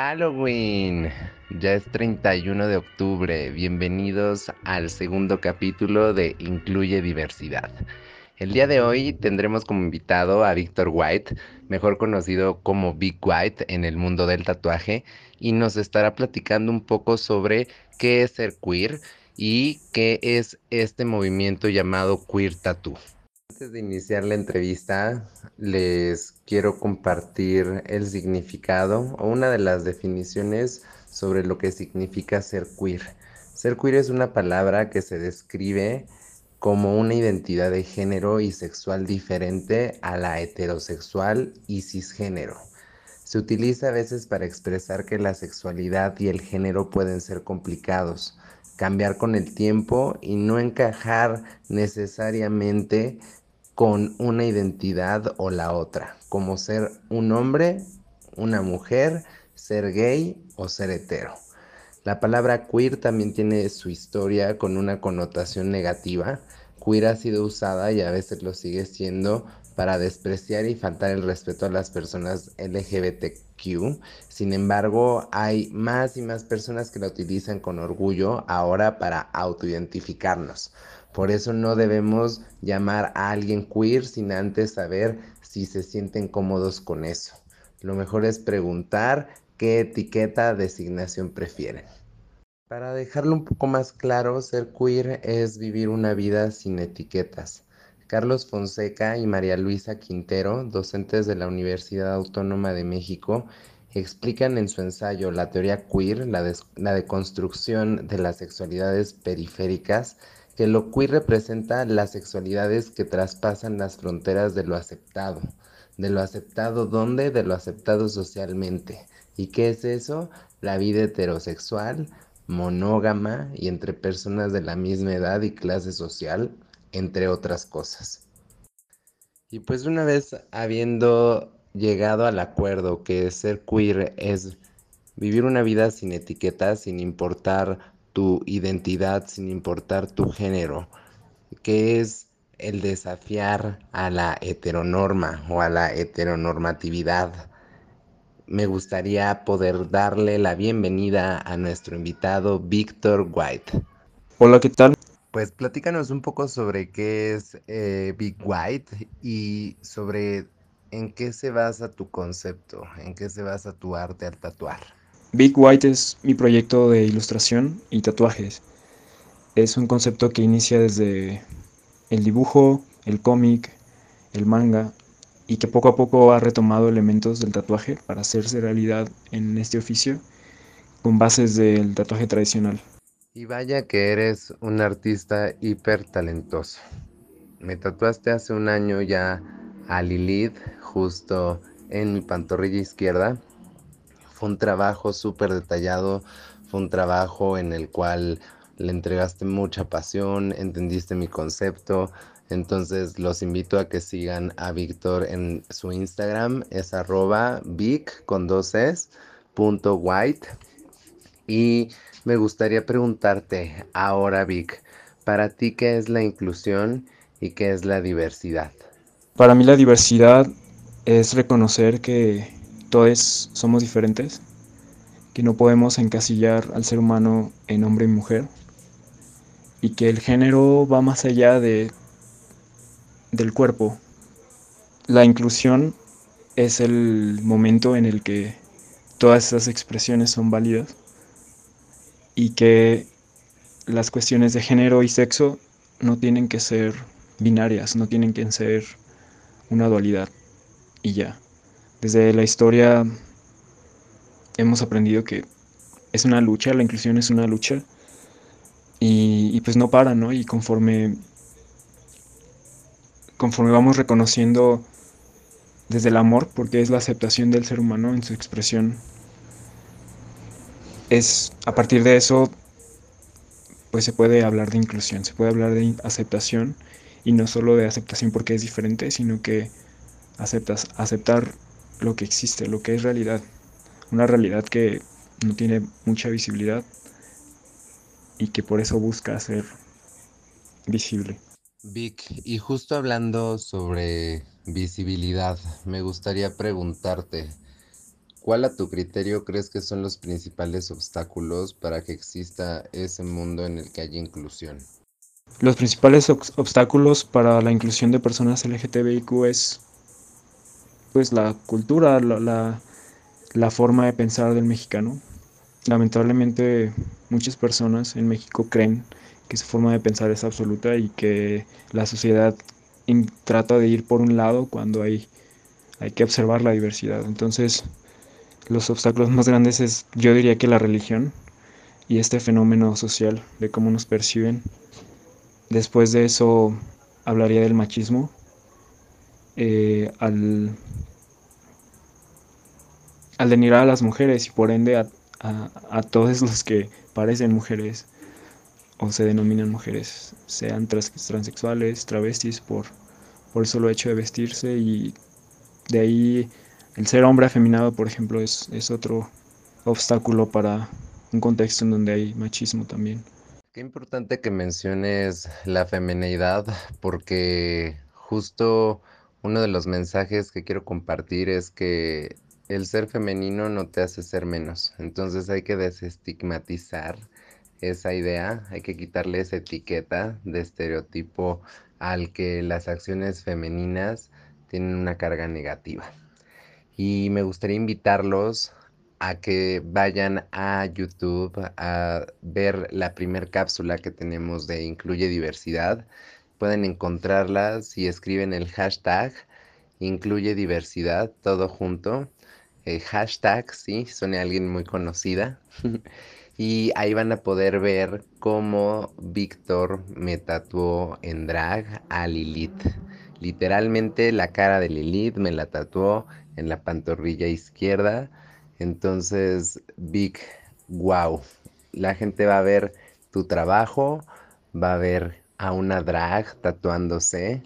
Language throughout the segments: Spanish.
Halloween. Ya es 31 de octubre. Bienvenidos al segundo capítulo de Incluye Diversidad. El día de hoy tendremos como invitado a Víctor White, mejor conocido como Big White en el mundo del tatuaje, y nos estará platicando un poco sobre qué es ser queer y qué es este movimiento llamado Queer Tattoo. Antes de iniciar la entrevista, les quiero compartir el significado o una de las definiciones sobre lo que significa ser queer. Ser queer es una palabra que se describe como una identidad de género y sexual diferente a la heterosexual y cisgénero. Se utiliza a veces para expresar que la sexualidad y el género pueden ser complicados, cambiar con el tiempo y no encajar necesariamente con una identidad o la otra, como ser un hombre, una mujer, ser gay o ser hetero. La palabra queer también tiene su historia con una connotación negativa. Queer ha sido usada y a veces lo sigue siendo para despreciar y faltar el respeto a las personas LGBTQ. Sin embargo, hay más y más personas que la utilizan con orgullo ahora para autoidentificarnos. Por eso no debemos llamar a alguien queer sin antes saber si se sienten cómodos con eso. Lo mejor es preguntar qué etiqueta designación prefieren. Para dejarlo un poco más claro, ser queer es vivir una vida sin etiquetas. Carlos Fonseca y María Luisa Quintero, docentes de la Universidad Autónoma de México, explican en su ensayo La teoría queer, la, la deconstrucción de las sexualidades periféricas, que lo queer representa las sexualidades que traspasan las fronteras de lo aceptado. ¿De lo aceptado dónde? De lo aceptado socialmente. ¿Y qué es eso? La vida heterosexual, monógama y entre personas de la misma edad y clase social, entre otras cosas. Y pues una vez habiendo llegado al acuerdo que ser queer es vivir una vida sin etiquetas, sin importar tu identidad sin importar tu género, que es el desafiar a la heteronorma o a la heteronormatividad. Me gustaría poder darle la bienvenida a nuestro invitado Víctor White. Hola, ¿qué tal? Pues platícanos un poco sobre qué es eh, Big White y sobre en qué se basa tu concepto, en qué se basa tu arte al tatuar. Big White es mi proyecto de ilustración y tatuajes. Es un concepto que inicia desde el dibujo, el cómic, el manga y que poco a poco ha retomado elementos del tatuaje para hacerse realidad en este oficio con bases del tatuaje tradicional. Y vaya que eres un artista hiper talentoso. Me tatuaste hace un año ya a Lilith justo en mi pantorrilla izquierda fue un trabajo súper detallado, fue un trabajo en el cual le entregaste mucha pasión, entendiste mi concepto. Entonces los invito a que sigan a Víctor en su Instagram, es arroba vic con dos white. Y me gustaría preguntarte ahora, Vic, para ti, ¿qué es la inclusión y qué es la diversidad? Para mí la diversidad es reconocer que todos somos diferentes, que no podemos encasillar al ser humano en hombre y mujer, y que el género va más allá de, del cuerpo. La inclusión es el momento en el que todas esas expresiones son válidas y que las cuestiones de género y sexo no tienen que ser binarias, no tienen que ser una dualidad y ya. Desde la historia hemos aprendido que es una lucha, la inclusión es una lucha y, pues no para, ¿no? Y conforme, conforme vamos reconociendo desde el amor, porque es la aceptación del ser humano en su expresión, es a partir de eso, pues se puede hablar de inclusión, se puede hablar de aceptación y no solo de aceptación porque es diferente, sino que aceptas, aceptar lo que existe, lo que es realidad. Una realidad que no tiene mucha visibilidad y que por eso busca ser visible. Vic, y justo hablando sobre visibilidad, me gustaría preguntarte, ¿Cuál a tu criterio crees que son los principales obstáculos para que exista ese mundo en el que haya inclusión? Los principales obstáculos para la inclusión de personas LGTBIQ es pues la cultura, la, la forma de pensar del mexicano. Lamentablemente muchas personas en México creen que su forma de pensar es absoluta y que la sociedad trata de ir por un lado cuando hay, hay que observar la diversidad. Entonces, los obstáculos más grandes es, yo diría que la religión y este fenómeno social de cómo nos perciben. Después de eso hablaría del machismo, eh, al, al denigrar a las mujeres y por ende a, a, todos los que parecen mujeres o se denominan mujeres, sean transexuales, travestis, por, por el solo hecho de vestirse y de ahí el ser hombre afeminado, por ejemplo, es, es otro obstáculo para un contexto en donde hay machismo también. Qué importante que menciones la femineidad porque justo uno de los mensajes que quiero compartir es que el ser femenino no te hace ser menos. Entonces hay que desestigmatizar esa idea, hay que quitarle esa etiqueta de estereotipo al que las acciones femeninas tienen una carga negativa y me gustaría invitarlos a que vayan a YouTube a ver la primer cápsula que tenemos de Incluye Diversidad. Pueden encontrarla si escriben el hashtag Incluye Diversidad, todo junto. El hashtag, sí, son alguien muy conocida. y ahí van a poder ver cómo Víctor me tatuó en drag a Lilith. Literalmente la cara de Lilith me la tatuó en la pantorrilla izquierda. Entonces, Vic, wow, la gente va a ver tu trabajo, va a ver a una drag tatuándose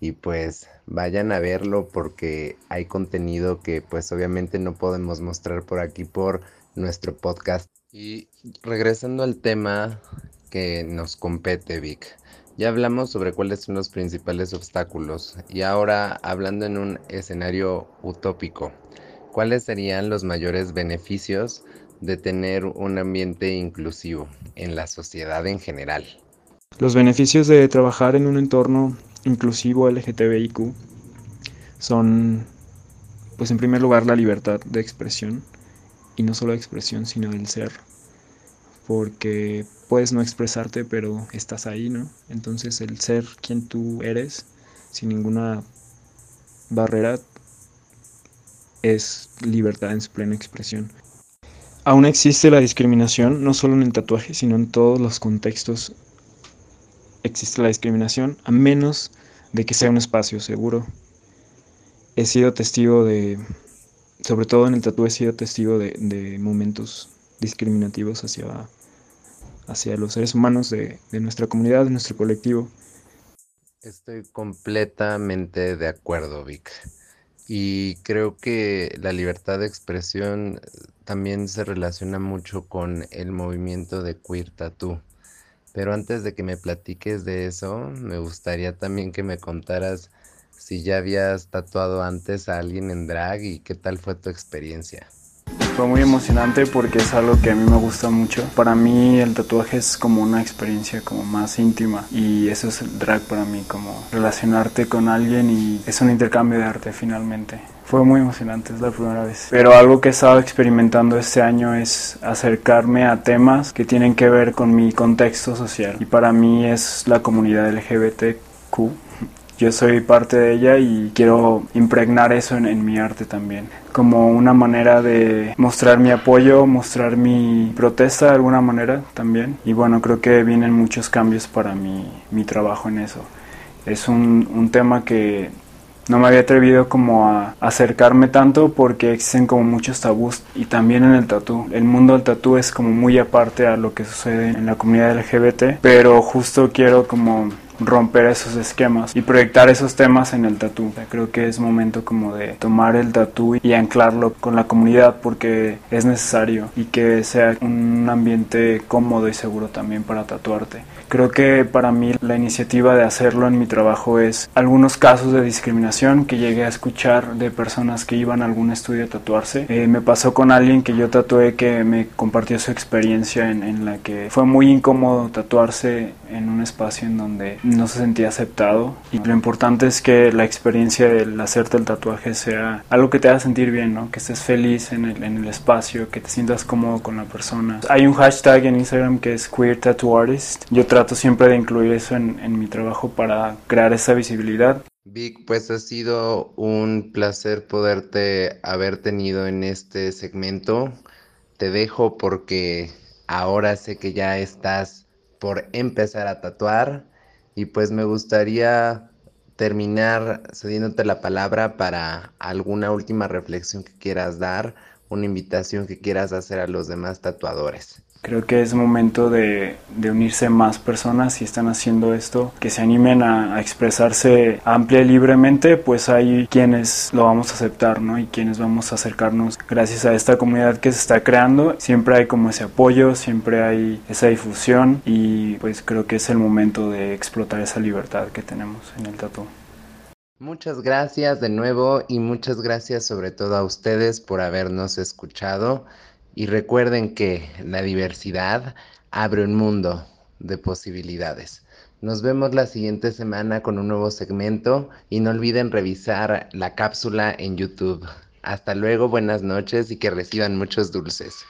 y pues vayan a verlo porque hay contenido que pues obviamente no podemos mostrar por aquí por nuestro podcast. Y regresando al tema que nos compete, Vic. Ya hablamos sobre cuáles son los principales obstáculos y ahora hablando en un escenario utópico, ¿cuáles serían los mayores beneficios de tener un ambiente inclusivo en la sociedad en general? Los beneficios de trabajar en un entorno inclusivo LGTBIQ son, pues en primer lugar, la libertad de expresión, y no solo de expresión, sino del ser porque puedes no expresarte, pero estás ahí, ¿no? Entonces el ser quien tú eres, sin ninguna barrera, es libertad en su plena expresión. Aún existe la discriminación, no solo en el tatuaje, sino en todos los contextos existe la discriminación, a menos de que sea un espacio seguro. He sido testigo de, sobre todo en el tatuaje, he sido testigo de, de momentos discriminativos hacia hacia los seres humanos de, nuestra comunidad, de nuestro colectivo. Estoy completamente de acuerdo, Vic. Y creo que la libertad de expresión también se relaciona mucho con el movimiento de Queer Tattoo. Pero antes de que me platiques de eso, me gustaría también que me contaras si ya habías tatuado antes a alguien en drag y qué tal fue tu experiencia. Fue muy emocionante porque es algo que a mí me gusta mucho. Para mí el tatuaje es como una experiencia como más íntima y eso es el drag para mí, como relacionarte con alguien y es un intercambio de arte finalmente. Fue muy emocionante, es la primera vez. Pero algo que he estado experimentando este año es acercarme a temas que tienen que ver con mi contexto social. Y para mí es la comunidad LGBTQ yo soy parte de ella y quiero impregnar eso en, mi arte también, como una manera de mostrar mi apoyo, mostrar mi protesta de alguna manera también. Y bueno, creo que vienen muchos cambios para mi, mi trabajo en eso. Es un, tema que no me había atrevido como a acercarme tanto porque existen como muchos tabús y también en el tatú. El mundo del tatú es como muy aparte a lo que sucede en la comunidad LGBT, pero justo quiero como romper esos esquemas y proyectar esos temas en el tatú. Creo que es momento como de tomar el tatú y anclarlo con la comunidad porque es necesario y que sea un ambiente cómodo y seguro también para tatuarte. Creo que para mí la iniciativa de hacerlo en mi trabajo es algunos casos de discriminación que llegué a escuchar de personas que iban a algún estudio a tatuarse. Eh, me pasó con alguien que yo tatué que me compartió su experiencia en, en la que fue muy incómodo tatuarse en un espacio en donde no se sentía aceptado. Y lo importante es que la experiencia del hacerte el tatuaje sea algo que te haga sentir bien, ¿no? que estés feliz en el, en el espacio, que te sientas cómodo con la persona. Hay un hashtag en Instagram que es Queer Tattoo Artist. Yo trato siempre de incluir eso en, en mi trabajo para crear esa visibilidad. Vic, pues ha sido un placer poderte haber tenido en este segmento. Te dejo porque ahora sé que ya estás por empezar a tatuar. Y pues me gustaría terminar cediéndote la palabra para alguna última reflexión que quieras dar, una invitación que quieras hacer a los demás tatuadores. Creo que es momento de, unirse más personas si están haciendo esto, que se animen a, expresarse amplia y libremente, pues hay quienes lo vamos a aceptar, ¿no? Y quienes vamos a acercarnos gracias a esta comunidad que se está creando. Siempre hay como ese apoyo, siempre hay esa difusión y pues creo que es el momento de explotar esa libertad que tenemos en el tatu. Muchas gracias de nuevo y muchas gracias sobre todo a ustedes por habernos escuchado. Y recuerden que la diversidad abre un mundo de posibilidades. Nos vemos la siguiente semana con un nuevo segmento y no olviden revisar la cápsula en YouTube. Hasta luego, buenas noches y que reciban muchos dulces.